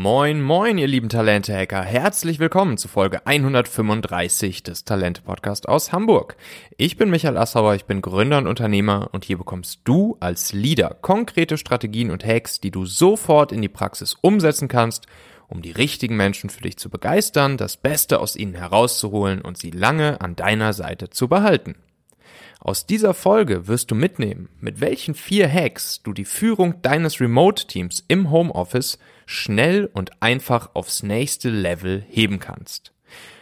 Moin, moin, ihr lieben Talente-Hacker. Herzlich willkommen zu Folge 135 des Talente-Podcast aus Hamburg. Ich bin Michael Assauer, ich bin Gründer und Unternehmer und hier bekommst du als Leader konkrete Strategien und Hacks, die du sofort in die Praxis umsetzen kannst, um die richtigen Menschen für dich zu begeistern, das Beste aus ihnen herauszuholen und sie lange an deiner Seite zu behalten. Aus dieser Folge wirst du mitnehmen, mit welchen vier Hacks du die Führung deines Remote-Teams im Homeoffice schnell und einfach aufs nächste Level heben kannst.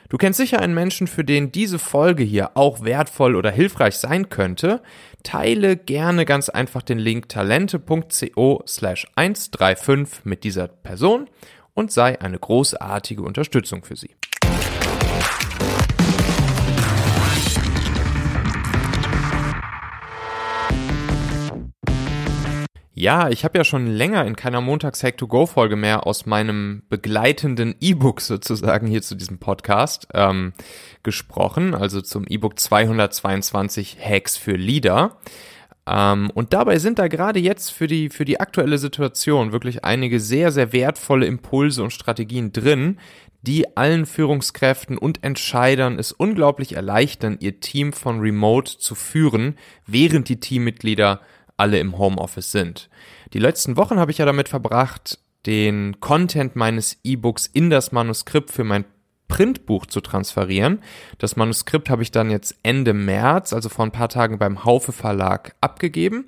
Du kennst sicher einen Menschen, für den diese Folge hier auch wertvoll oder hilfreich sein könnte. Teile gerne ganz einfach den Link talente.co slash 135 mit dieser Person und sei eine großartige Unterstützung für sie. Ja, ich habe ja schon länger in keiner Montags Hack to Go Folge mehr aus meinem begleitenden E-Book sozusagen hier zu diesem Podcast ähm, gesprochen, also zum E-Book 222 Hacks für Leader. Ähm, und dabei sind da gerade jetzt für die für die aktuelle Situation wirklich einige sehr sehr wertvolle Impulse und Strategien drin, die allen Führungskräften und Entscheidern es unglaublich erleichtern, ihr Team von Remote zu führen, während die Teammitglieder alle im Homeoffice sind. Die letzten Wochen habe ich ja damit verbracht, den Content meines E-Books in das Manuskript für mein Printbuch zu transferieren. Das Manuskript habe ich dann jetzt Ende März, also vor ein paar Tagen beim Haufe Verlag abgegeben.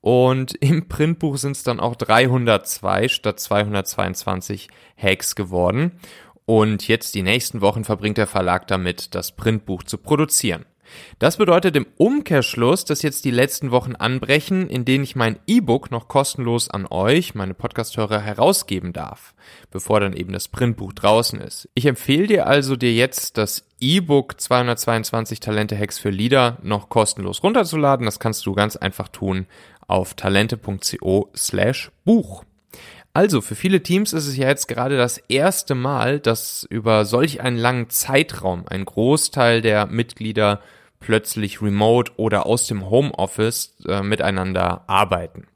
Und im Printbuch sind es dann auch 302 statt 222 Hacks geworden. Und jetzt die nächsten Wochen verbringt der Verlag damit, das Printbuch zu produzieren. Das bedeutet im Umkehrschluss, dass jetzt die letzten Wochen anbrechen, in denen ich mein E-Book noch kostenlos an euch, meine Podcasthörer, herausgeben darf, bevor dann eben das Printbuch draußen ist. Ich empfehle dir also, dir jetzt das E-Book 222 Talente Hacks für Leader noch kostenlos runterzuladen. Das kannst du ganz einfach tun auf talente.co slash Buch. Also, für viele Teams ist es ja jetzt gerade das erste Mal, dass über solch einen langen Zeitraum ein Großteil der Mitglieder plötzlich remote oder aus dem Homeoffice äh, miteinander arbeiten.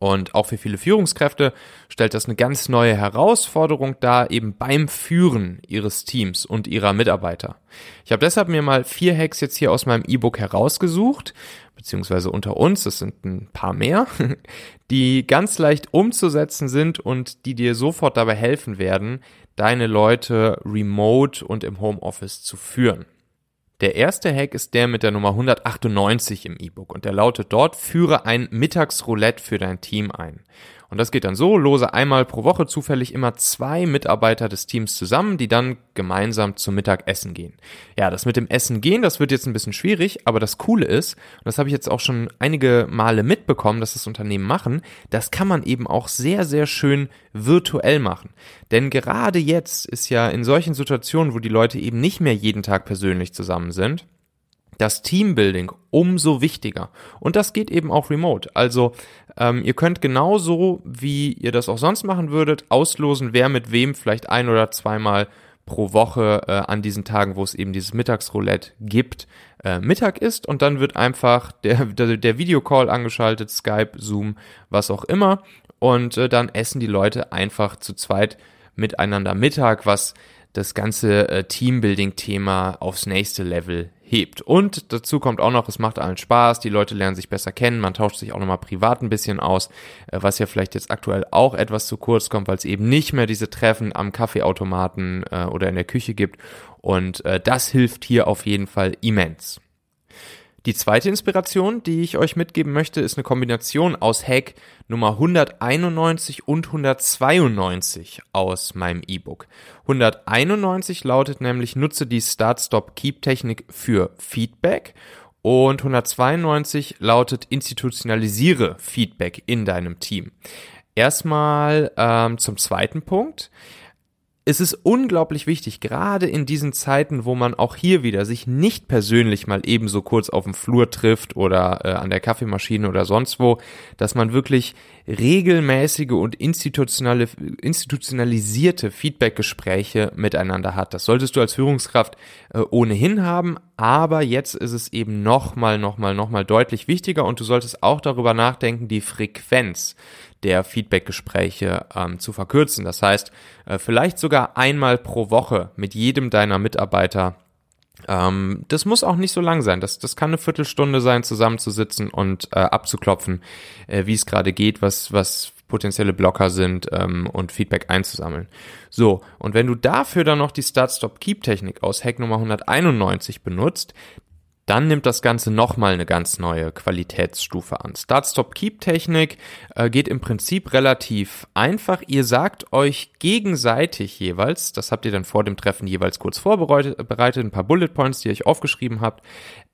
Und auch für viele Führungskräfte stellt das eine ganz neue Herausforderung dar, eben beim Führen ihres Teams und ihrer Mitarbeiter. Ich habe deshalb mir mal vier Hacks jetzt hier aus meinem E-Book herausgesucht, beziehungsweise unter uns, es sind ein paar mehr, die ganz leicht umzusetzen sind und die dir sofort dabei helfen werden, deine Leute remote und im Homeoffice zu führen. Der erste Hack ist der mit der Nummer 198 im E-Book und der lautet dort, führe ein Mittagsroulette für dein Team ein. Und das geht dann so, lose einmal pro Woche zufällig immer zwei Mitarbeiter des Teams zusammen, die dann gemeinsam zum Mittagessen gehen. Ja, das mit dem Essen gehen, das wird jetzt ein bisschen schwierig, aber das Coole ist, und das habe ich jetzt auch schon einige Male mitbekommen, dass das Unternehmen machen, das kann man eben auch sehr, sehr schön virtuell machen. Denn gerade jetzt ist ja in solchen Situationen, wo die Leute eben nicht mehr jeden Tag persönlich zusammen sind, das Teambuilding umso wichtiger. Und das geht eben auch remote. Also ähm, ihr könnt genauso, wie ihr das auch sonst machen würdet, auslosen, wer mit wem vielleicht ein oder zweimal pro Woche äh, an diesen Tagen, wo es eben dieses Mittagsroulette gibt, äh, Mittag ist. Und dann wird einfach der, der, der Videocall angeschaltet, Skype, Zoom, was auch immer. Und äh, dann essen die Leute einfach zu zweit miteinander Mittag, was das ganze äh, Teambuilding-Thema aufs nächste Level hebt. Und dazu kommt auch noch, es macht allen Spaß, die Leute lernen sich besser kennen, man tauscht sich auch nochmal privat ein bisschen aus, äh, was ja vielleicht jetzt aktuell auch etwas zu kurz kommt, weil es eben nicht mehr diese Treffen am Kaffeeautomaten äh, oder in der Küche gibt. Und äh, das hilft hier auf jeden Fall immens. Die zweite Inspiration, die ich euch mitgeben möchte, ist eine Kombination aus Hack Nummer 191 und 192 aus meinem E-Book. 191 lautet nämlich, nutze die Start-Stop-Keep-Technik für Feedback und 192 lautet, institutionalisiere Feedback in deinem Team. Erstmal ähm, zum zweiten Punkt es ist unglaublich wichtig, gerade in diesen Zeiten, wo man auch hier wieder sich nicht persönlich mal ebenso kurz auf dem Flur trifft oder äh, an der Kaffeemaschine oder sonst wo, dass man wirklich regelmäßige und institutionale, institutionalisierte Feedbackgespräche miteinander hat. Das solltest du als Führungskraft äh, ohnehin haben, aber jetzt ist es eben nochmal, nochmal, nochmal deutlich wichtiger und du solltest auch darüber nachdenken, die Frequenz der Feedbackgespräche ähm, zu verkürzen. Das heißt, äh, vielleicht sogar einmal pro Woche mit jedem deiner Mitarbeiter ähm, das muss auch nicht so lang sein. Das, das kann eine Viertelstunde sein, zusammenzusitzen und äh, abzuklopfen, äh, wie es gerade geht, was, was potenzielle Blocker sind ähm, und Feedback einzusammeln. So, und wenn du dafür dann noch die Start-Stop-Keep-Technik aus Hack Nummer 191 benutzt, dann nimmt das Ganze nochmal eine ganz neue Qualitätsstufe an. Start-Stop-Keep-Technik äh, geht im Prinzip relativ einfach. Ihr sagt euch gegenseitig jeweils, das habt ihr dann vor dem Treffen jeweils kurz vorbereitet, ein paar Bullet Points, die ihr euch aufgeschrieben habt,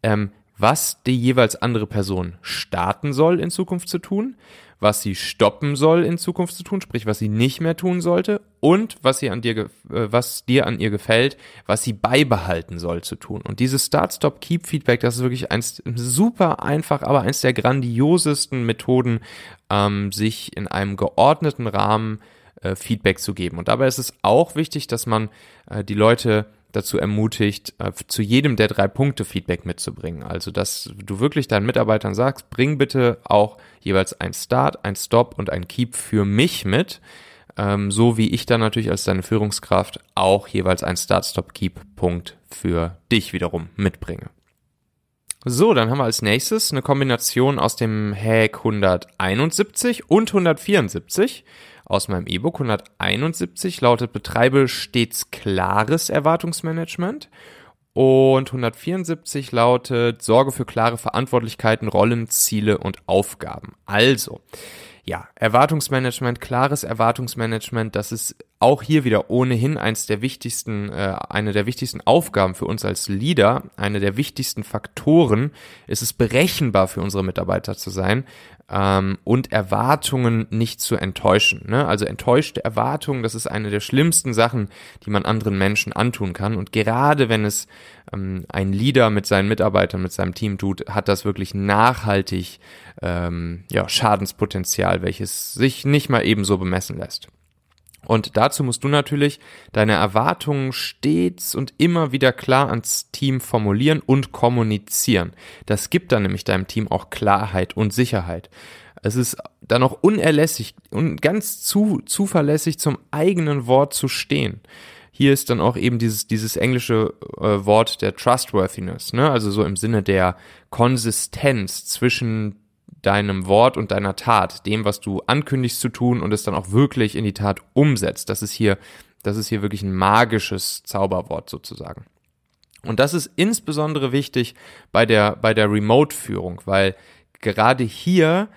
ähm, was die jeweils andere Person starten soll in Zukunft zu tun, was sie stoppen soll in Zukunft zu tun, sprich was sie nicht mehr tun sollte und was sie an dir, äh, was dir an ihr gefällt, was sie beibehalten soll zu tun. Und dieses Start, Stop, Keep Feedback, das ist wirklich eins super einfach, aber eins der grandiosesten Methoden, ähm, sich in einem geordneten Rahmen äh, Feedback zu geben. Und dabei ist es auch wichtig, dass man äh, die Leute dazu ermutigt, äh, zu jedem der drei Punkte Feedback mitzubringen. Also, dass du wirklich deinen Mitarbeitern sagst, bring bitte auch jeweils ein Start, ein Stop und ein Keep für mich mit. Ähm, so wie ich dann natürlich als deine Führungskraft auch jeweils ein Start, Stop, Keep Punkt für dich wiederum mitbringe. So, dann haben wir als nächstes eine Kombination aus dem Hack 171 und 174 aus meinem E-Book 171 lautet Betreibe stets klares Erwartungsmanagement. Und 174 lautet Sorge für klare Verantwortlichkeiten, Rollen, Ziele und Aufgaben. Also, ja, Erwartungsmanagement, klares Erwartungsmanagement, das ist auch hier wieder ohnehin eins der wichtigsten, äh, eine der wichtigsten Aufgaben für uns als Leader, eine der wichtigsten Faktoren, ist es berechenbar für unsere Mitarbeiter zu sein ähm, und Erwartungen nicht zu enttäuschen. Ne? Also enttäuschte Erwartungen, das ist eine der schlimmsten Sachen, die man anderen Menschen antun kann. Und gerade wenn es ähm, ein Leader mit seinen Mitarbeitern, mit seinem Team tut, hat das wirklich nachhaltig ähm, ja, Schadenspotenzial, welches sich nicht mal ebenso bemessen lässt. Und dazu musst du natürlich deine Erwartungen stets und immer wieder klar ans Team formulieren und kommunizieren. Das gibt dann nämlich deinem Team auch Klarheit und Sicherheit. Es ist dann auch unerlässlich und ganz zu, zuverlässig zum eigenen Wort zu stehen. Hier ist dann auch eben dieses, dieses englische äh, Wort der Trustworthiness, ne? also so im Sinne der Konsistenz zwischen deinem Wort und deiner Tat, dem, was du ankündigst zu tun und es dann auch wirklich in die Tat umsetzt. Das ist hier, das ist hier wirklich ein magisches Zauberwort sozusagen. Und das ist insbesondere wichtig bei der, bei der Remote-Führung, weil gerade hier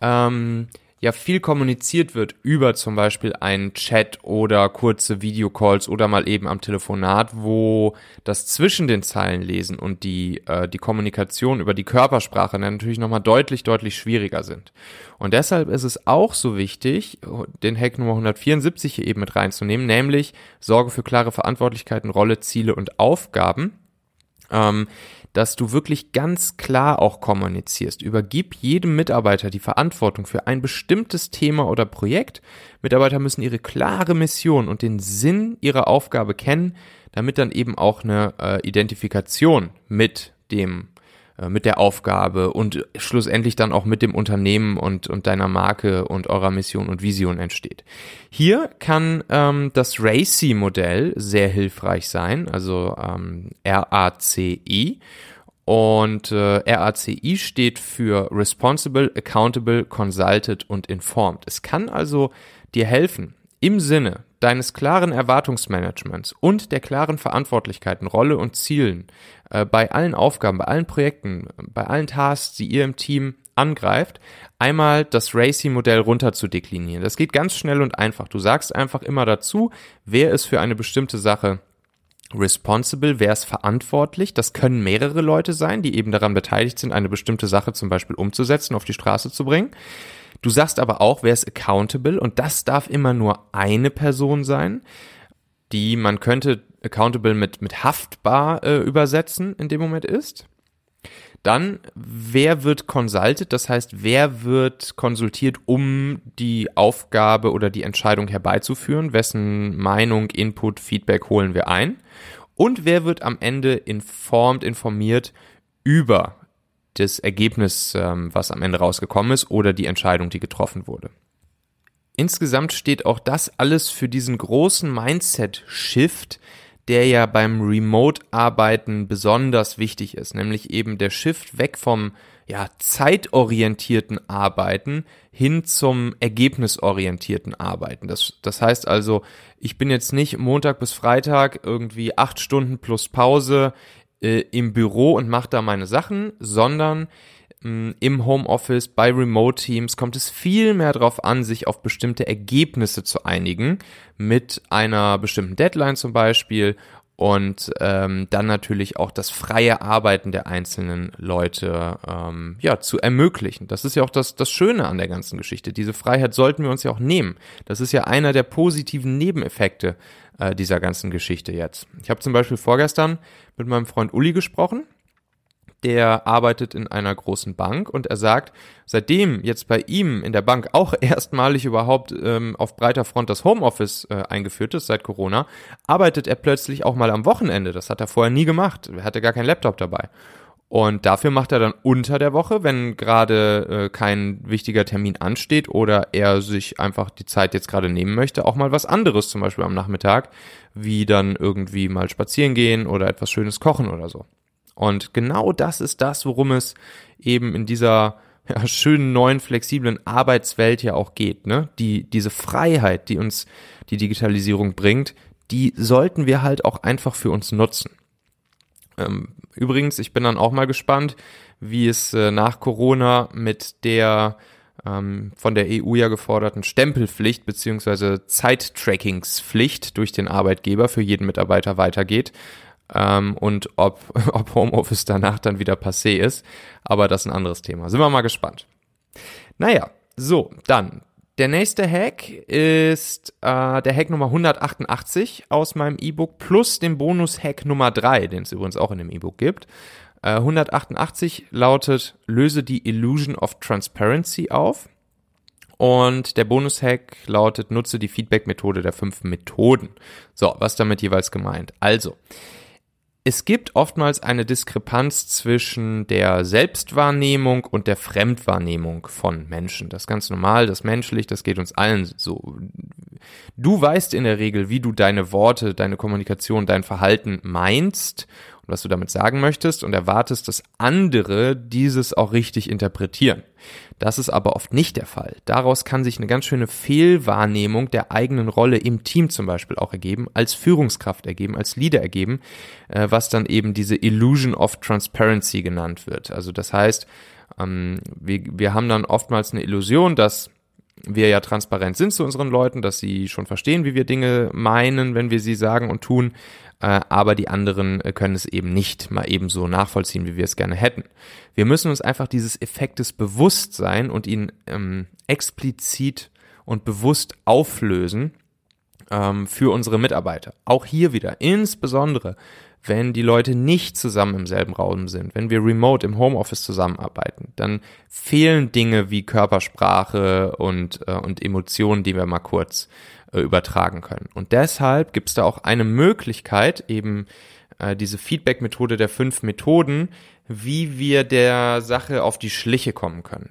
ähm, ja viel kommuniziert wird über zum Beispiel einen Chat oder kurze Videocalls oder mal eben am Telefonat, wo das zwischen den Zeilen lesen und die, äh, die Kommunikation über die Körpersprache dann natürlich nochmal deutlich, deutlich schwieriger sind. Und deshalb ist es auch so wichtig, den Hack Nummer 174 hier eben mit reinzunehmen, nämlich Sorge für klare Verantwortlichkeiten, Rolle, Ziele und Aufgaben. Ähm, dass du wirklich ganz klar auch kommunizierst. Übergib jedem Mitarbeiter die Verantwortung für ein bestimmtes Thema oder Projekt. Mitarbeiter müssen ihre klare Mission und den Sinn ihrer Aufgabe kennen, damit dann eben auch eine äh, Identifikation mit dem äh, mit der Aufgabe und schlussendlich dann auch mit dem Unternehmen und, und deiner Marke und eurer Mission und Vision entsteht. Hier kann ähm, das RACI-Modell sehr hilfreich sein, also ähm, RACI. Und äh, RACI steht für Responsible, Accountable, Consulted und Informed. Es kann also dir helfen, im Sinne deines klaren Erwartungsmanagements und der klaren Verantwortlichkeiten, Rolle und Zielen äh, bei allen Aufgaben, bei allen Projekten, bei allen Tasks, die ihr im Team angreift, einmal das RACI-Modell runter zu deklinieren. Das geht ganz schnell und einfach. Du sagst einfach immer dazu, wer ist für eine bestimmte Sache responsible, wer ist verantwortlich. Das können mehrere Leute sein, die eben daran beteiligt sind, eine bestimmte Sache zum Beispiel umzusetzen, auf die Straße zu bringen. Du sagst aber auch, wer ist accountable und das darf immer nur eine Person sein, die man könnte accountable mit, mit haftbar äh, übersetzen in dem Moment ist. Dann, wer wird consulted? Das heißt, wer wird konsultiert, um die Aufgabe oder die Entscheidung herbeizuführen? Wessen Meinung, Input, Feedback holen wir ein? Und wer wird am Ende informed, informiert über das Ergebnis, ähm, was am Ende rausgekommen ist oder die Entscheidung, die getroffen wurde? Insgesamt steht auch das alles für diesen großen Mindset-Shift, der ja beim Remote-Arbeiten besonders wichtig ist, nämlich eben der Shift weg vom ja, zeitorientierten Arbeiten hin zum ergebnisorientierten Arbeiten. Das, das heißt also, ich bin jetzt nicht Montag bis Freitag irgendwie acht Stunden plus Pause äh, im Büro und mache da meine Sachen, sondern im Homeoffice, bei Remote-Teams kommt es viel mehr darauf an, sich auf bestimmte Ergebnisse zu einigen, mit einer bestimmten Deadline zum Beispiel und ähm, dann natürlich auch das freie Arbeiten der einzelnen Leute ähm, ja zu ermöglichen. Das ist ja auch das, das Schöne an der ganzen Geschichte. Diese Freiheit sollten wir uns ja auch nehmen. Das ist ja einer der positiven Nebeneffekte äh, dieser ganzen Geschichte jetzt. Ich habe zum Beispiel vorgestern mit meinem Freund Uli gesprochen der arbeitet in einer großen Bank und er sagt, seitdem jetzt bei ihm in der Bank auch erstmalig überhaupt ähm, auf breiter Front das Homeoffice äh, eingeführt ist seit Corona, arbeitet er plötzlich auch mal am Wochenende. Das hat er vorher nie gemacht. Er hatte gar keinen Laptop dabei. Und dafür macht er dann unter der Woche, wenn gerade äh, kein wichtiger Termin ansteht oder er sich einfach die Zeit jetzt gerade nehmen möchte, auch mal was anderes, zum Beispiel am Nachmittag, wie dann irgendwie mal spazieren gehen oder etwas Schönes kochen oder so. Und genau das ist das, worum es eben in dieser ja, schönen neuen flexiblen Arbeitswelt ja auch geht. Ne? Die, diese Freiheit, die uns die Digitalisierung bringt, die sollten wir halt auch einfach für uns nutzen. Ähm, übrigens, ich bin dann auch mal gespannt, wie es äh, nach Corona mit der ähm, von der EU ja geforderten Stempelpflicht beziehungsweise Zeittrackingspflicht durch den Arbeitgeber für jeden Mitarbeiter weitergeht ähm, und ob, ob Homeoffice danach dann wieder passé ist. Aber das ist ein anderes Thema. Sind wir mal gespannt. Naja, so, dann. Der nächste Hack ist äh, der Hack Nummer 188 aus meinem E-Book plus dem Bonus-Hack Nummer 3, den es übrigens auch in dem E-Book gibt. Äh, 188 lautet, löse die Illusion of Transparency auf. Und der Bonus-Hack lautet, nutze die Feedback-Methode der fünf Methoden. So, was damit jeweils gemeint? Also, es gibt oftmals eine Diskrepanz zwischen der Selbstwahrnehmung und der Fremdwahrnehmung von Menschen. Das ist ganz normal, das ist menschlich, das geht uns allen so. Du weißt in der Regel, wie du deine Worte, deine Kommunikation, dein Verhalten meinst und was du damit sagen möchtest und erwartest, dass andere dieses auch richtig interpretieren. Das ist aber oft nicht der Fall. Daraus kann sich eine ganz schöne Fehlwahrnehmung der eigenen Rolle im Team zum Beispiel auch ergeben, als Führungskraft ergeben, als Leader ergeben, äh, was dann eben diese Illusion of Transparency genannt wird. Also das heißt, ähm, wir, wir haben dann oftmals eine Illusion, dass wir ja transparent sind zu unseren Leuten, dass sie schon verstehen, wie wir Dinge meinen, wenn wir sie sagen und tun, äh, aber die anderen äh, können es eben nicht mal ebenso nachvollziehen, wie wir es gerne hätten. Wir müssen uns einfach dieses Effektes bewusst sein und ihn ähm, explizit und bewusst auflösen ähm, für unsere Mitarbeiter. Auch hier wieder, insbesondere wenn die Leute nicht zusammen im selben Raum sind, wenn wir remote im Homeoffice zusammenarbeiten, dann fehlen Dinge wie Körpersprache und, äh, und Emotionen, die wir mal kurz äh, übertragen können. Und deshalb gibt es da auch eine Möglichkeit, eben äh, diese Feedback-Methode der fünf Methoden, wie wir der Sache auf die Schliche kommen können.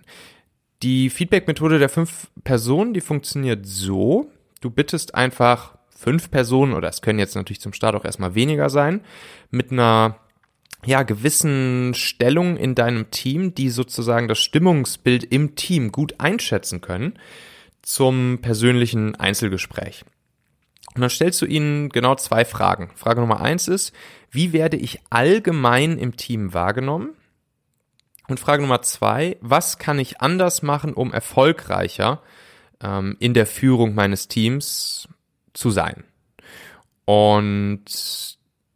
Die Feedback-Methode der fünf Personen, die funktioniert so, du bittest einfach fünf Personen, oder es können jetzt natürlich zum Start auch erstmal weniger sein, mit einer ja, gewissen Stellung in deinem Team, die sozusagen das Stimmungsbild im Team gut einschätzen können, zum persönlichen Einzelgespräch. Und dann stellst du ihnen genau zwei Fragen. Frage Nummer eins ist, wie werde ich allgemein im Team wahrgenommen? Und Frage Nummer zwei, was kann ich anders machen, um erfolgreicher ähm, in der Führung meines Teams zu sein. Und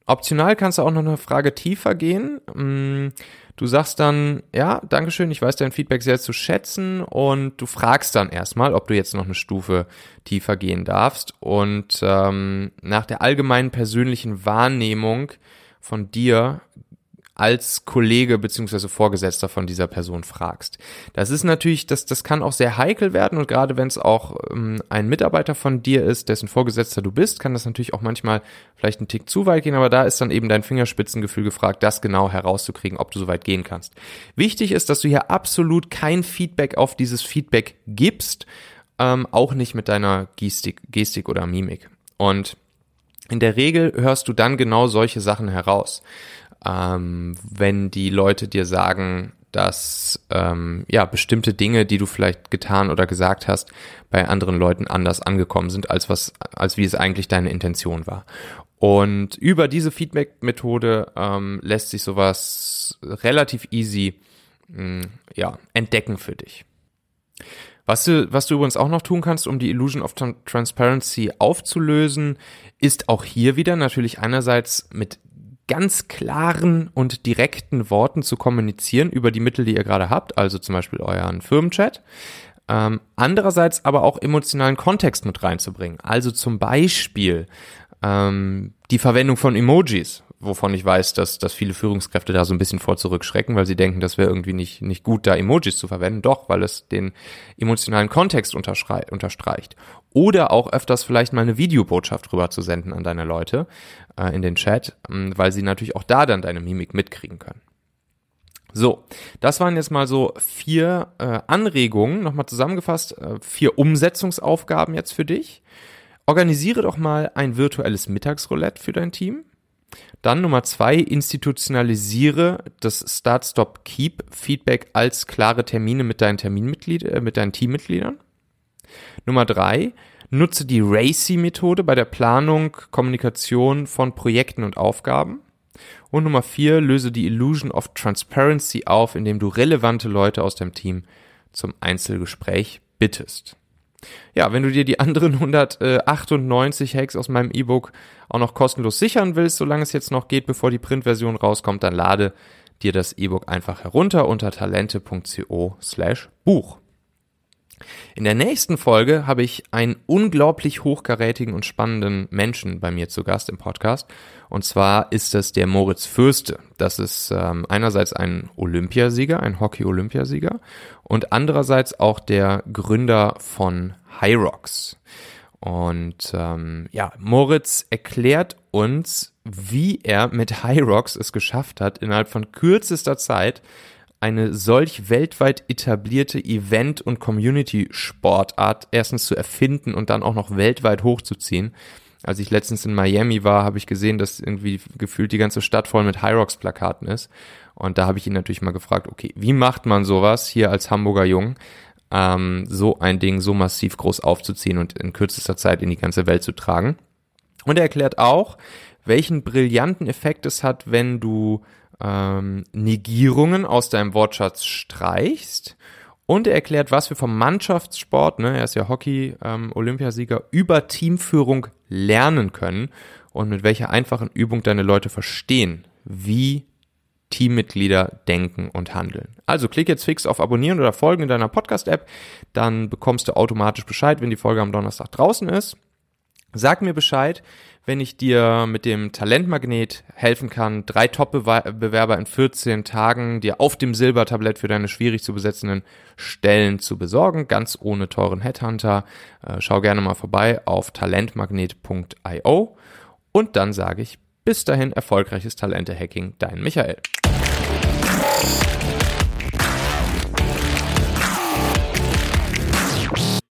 optional kannst du auch noch eine Frage tiefer gehen. Mm, du sagst dann, ja, Dankeschön, ich weiß dein Feedback sehr zu schätzen und du fragst dann erstmal, ob du jetzt noch eine Stufe tiefer gehen darfst. Und ähm, nach der allgemeinen persönlichen Wahrnehmung von dir als Kollege beziehungsweise Vorgesetzter von dieser Person fragst. Das ist natürlich, das, das kann auch sehr heikel werden und gerade wenn es auch ähm, ein Mitarbeiter von dir ist, dessen Vorgesetzter du bist, kann das natürlich auch manchmal vielleicht einen Tick zu weit gehen, aber da ist dann eben dein Fingerspitzengefühl gefragt, das genau herauszukriegen, ob du so weit gehen kannst. Wichtig ist, dass du hier absolut kein Feedback auf dieses Feedback gibst, ähm, auch nicht mit deiner Gestik, Gestik oder Mimik. Und in der Regel hörst du dann genau solche Sachen heraus ähm, wenn die Leute dir sagen, dass ähm, ja bestimmte Dinge, die du vielleicht getan oder gesagt hast, bei anderen Leuten anders angekommen sind, als was, als wie es eigentlich deine Intention war. Und über diese Feedback-Methode ähm, lässt sich sowas relativ easy mh, mm, ja, entdecken für dich. Was du, was du übrigens auch noch tun kannst, um die Illusion of Transparency aufzulösen, ist auch hier wieder natürlich einerseits mit ganz klaren und direkten Worten zu kommunizieren über die Mittel, die ihr gerade habt, also zum Beispiel euren Firmenchat. Ähm, andererseits aber auch emotionalen Kontext mit reinzubringen. Also zum Beispiel ähm, die Verwendung von Emojis, wovon ich weiß, dass, dass viele Führungskräfte da so ein bisschen vor zurückschrecken, weil sie denken, das wäre irgendwie nicht, nicht gut, da Emojis zu verwenden. Doch, weil es den emotionalen Kontext unterstreicht. Oder auch öfters vielleicht mal eine Videobotschaft rüber zu senden an deine Leute äh, in den Chat, ähm, weil sie natürlich auch da dann deine Mimik mitkriegen können. So, das waren jetzt mal so vier äh, Anregungen, nochmal zusammengefasst, äh, vier Umsetzungsaufgaben jetzt für dich. Organisiere doch mal ein virtuelles Mittagsroulette für dein Team. Dann Nummer zwei, institutionalisiere das Start, Stop, Keep Feedback als klare Termine mit deinen Terminmitgliedern, äh, mit deinen Teammitgliedern. Nummer drei, nutze die RACI-Methode bei der Planung, Kommunikation von Projekten und Aufgaben. Und Nummer vier, löse die Illusion of Transparency auf, indem du relevante Leute aus deinem Team zum Einzelgespräch bittest. Ja, wenn du dir die anderen 198 Hacks aus meinem E-Book auch noch kostenlos sichern willst, solange es jetzt noch geht, bevor die Printversion rauskommt, dann lade dir das E-Book einfach herunter unter talente.co slash Buch. In der nächsten Folge habe ich einen unglaublich hochkarätigen und spannenden Menschen bei mir zu Gast im Podcast. Und zwar ist das der Moritz Fürste. Das ist ähm, einerseits ein Olympiasieger, ein Hockey-Olympiasieger und andererseits auch der Gründer von Hyrox. Und ähm, ja, Moritz erklärt uns, wie er mit Hyrox es geschafft hat, innerhalb von kürzester Zeit eine solch weltweit etablierte Event- und Community-Sportart erstens zu erfinden und dann auch noch weltweit hochzuziehen. Als ich letztens in Miami war, habe ich gesehen, dass irgendwie gefühlt die ganze Stadt voll mit Hyrox-Plakaten ist. Und da habe ich ihn natürlich mal gefragt, okay, wie macht man sowas hier als Hamburger Jung, ähm, so ein Ding so massiv groß aufzuziehen und in kürzester Zeit in die ganze Welt zu tragen? Und er erklärt auch, welchen brillanten Effekt es hat, wenn du ähm, Negierungen aus deinem Wortschatz streichst. Und er erklärt, was wir vom Mannschaftssport, ne, er ist ja Hockey-Olympiasieger, ähm, über Teamführung lernen können und mit welcher einfachen Übung deine Leute verstehen, wie Teammitglieder denken und handeln. Also klick jetzt fix auf Abonnieren oder Folgen in deiner Podcast-App, dann bekommst du automatisch Bescheid, wenn die Folge am Donnerstag draußen ist. Sag mir Bescheid, wenn ich dir mit dem Talentmagnet helfen kann, drei Top-Bewerber in 14 Tagen dir auf dem Silbertablett für deine schwierig zu besetzenden Stellen zu besorgen, ganz ohne teuren Headhunter. Äh, schau gerne mal vorbei auf talentmagnet.io und dann sage ich bis dahin erfolgreiches Talente-Hacking, dein Michael.